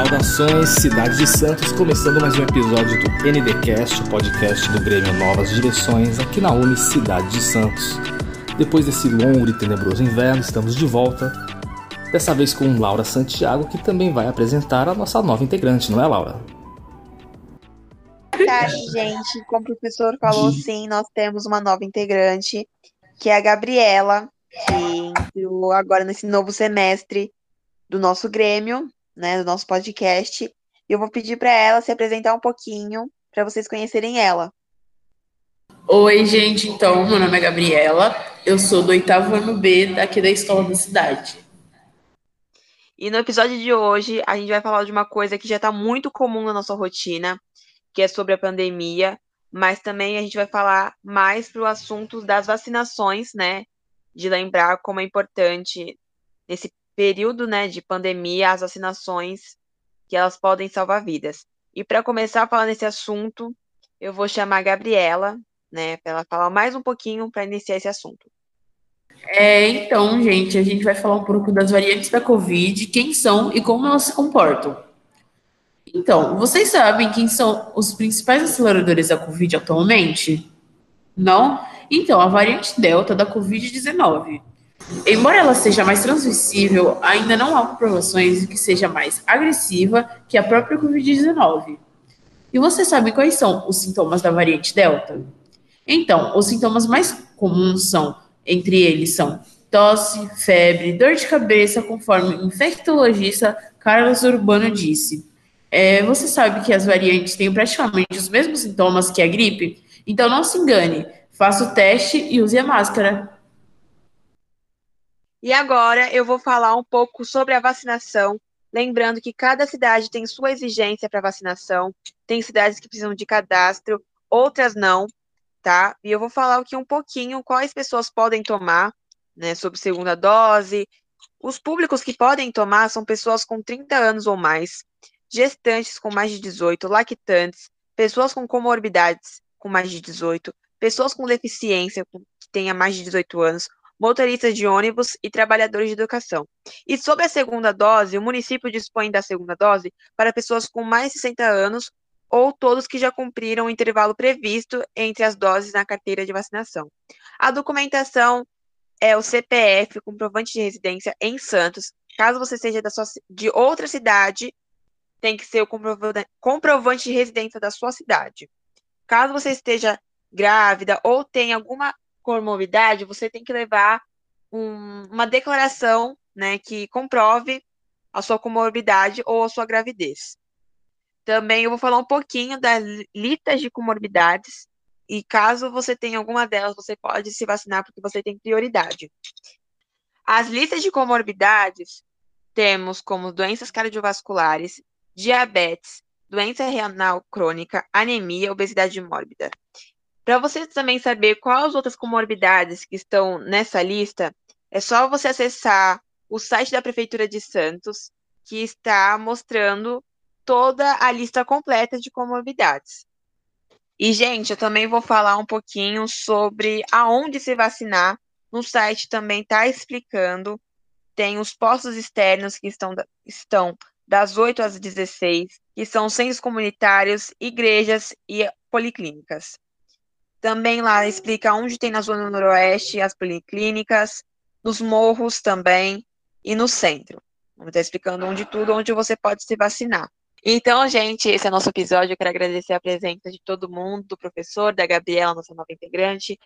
Saudações, cidade de Santos, começando mais um episódio do NDcast, o podcast do Grêmio Novas Direções, aqui na Uni Cidade de Santos. Depois desse longo e tenebroso inverno, estamos de volta, dessa vez com Laura Santiago, que também vai apresentar a nossa nova integrante, não é, Laura? Tarde, gente. Como o professor falou, sim, nós temos uma nova integrante, que é a Gabriela, que entrou agora nesse novo semestre do nosso Grêmio, né, do nosso podcast. E eu vou pedir para ela se apresentar um pouquinho, para vocês conhecerem ela. Oi, gente. Então, meu nome é Gabriela. Eu sou do oitavo ano B daqui da escola da cidade. E no episódio de hoje, a gente vai falar de uma coisa que já está muito comum na nossa rotina, que é sobre a pandemia, mas também a gente vai falar mais para o assunto das vacinações, né? De lembrar como é importante nesse período, né, de pandemia, as vacinações que elas podem salvar vidas. E para começar a falar nesse assunto, eu vou chamar a Gabriela, né, para ela falar mais um pouquinho para iniciar esse assunto. É, então, gente, a gente vai falar um pouco das variantes da Covid, quem são e como elas se comportam. Então, vocês sabem quem são os principais aceleradores da Covid atualmente? Não? Então, a variante Delta da Covid-19. Embora ela seja mais transmissível, ainda não há comprovações de que seja mais agressiva que a própria Covid-19. E você sabe quais são os sintomas da variante Delta? Então, os sintomas mais comuns são, entre eles, são tosse, febre, dor de cabeça, conforme o infectologista Carlos Urbano disse. É, você sabe que as variantes têm praticamente os mesmos sintomas que a gripe? Então não se engane, faça o teste e use a máscara. E agora eu vou falar um pouco sobre a vacinação, lembrando que cada cidade tem sua exigência para vacinação. Tem cidades que precisam de cadastro, outras não, tá? E eu vou falar aqui um pouquinho quais pessoas podem tomar, né, sobre segunda dose. Os públicos que podem tomar são pessoas com 30 anos ou mais, gestantes com mais de 18, lactantes, pessoas com comorbidades com mais de 18, pessoas com deficiência que tenha mais de 18 anos, motoristas de ônibus e trabalhadores de educação. E sobre a segunda dose, o município dispõe da segunda dose para pessoas com mais de 60 anos ou todos que já cumpriram o intervalo previsto entre as doses na carteira de vacinação. A documentação é o CPF, comprovante de residência em Santos. Caso você seja sua, de outra cidade, tem que ser o comprovante de residência da sua cidade. Caso você esteja grávida ou tenha alguma comorbidade, você tem que levar um, uma declaração né, que comprove a sua comorbidade ou a sua gravidez. Também eu vou falar um pouquinho das listas de comorbidades e caso você tenha alguma delas, você pode se vacinar porque você tem prioridade. As listas de comorbidades temos como doenças cardiovasculares, diabetes, doença renal crônica, anemia, obesidade mórbida. Para você também saber quais outras comorbidades que estão nessa lista, é só você acessar o site da Prefeitura de Santos, que está mostrando toda a lista completa de comorbidades. E, gente, eu também vou falar um pouquinho sobre aonde se vacinar. No site também está explicando. Tem os postos externos que estão, estão das 8 às 16, que são centros comunitários, igrejas e policlínicas. Também lá explica onde tem na zona noroeste as policlínicas, nos morros também e no centro. Vamos estar explicando onde tudo, onde você pode se vacinar. Então, gente, esse é o nosso episódio. Eu quero agradecer a presença de todo mundo, do professor, da Gabriela, nossa nova integrante.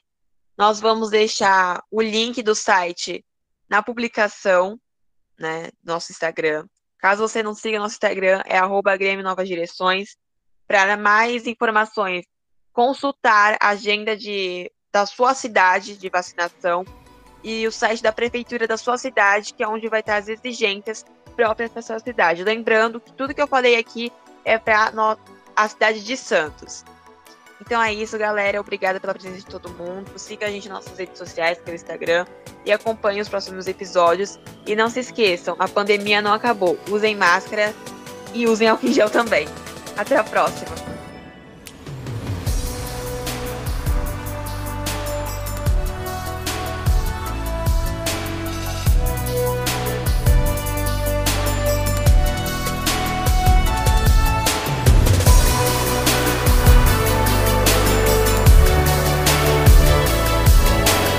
Nós vamos deixar o link do site na publicação, né, nosso Instagram. Caso você não siga nosso Instagram, é arroba Grêmio Novas Direções. Para mais informações consultar a agenda de, da sua cidade de vacinação e o site da prefeitura da sua cidade, que é onde vai estar as exigências próprias para sua cidade. Lembrando que tudo que eu falei aqui é para a cidade de Santos. Então é isso, galera. Obrigada pela presença de todo mundo. Siga a gente nas nossas redes sociais, pelo Instagram, e acompanhe os próximos episódios. E não se esqueçam, a pandemia não acabou. Usem máscara e usem álcool em gel também. Até a próxima.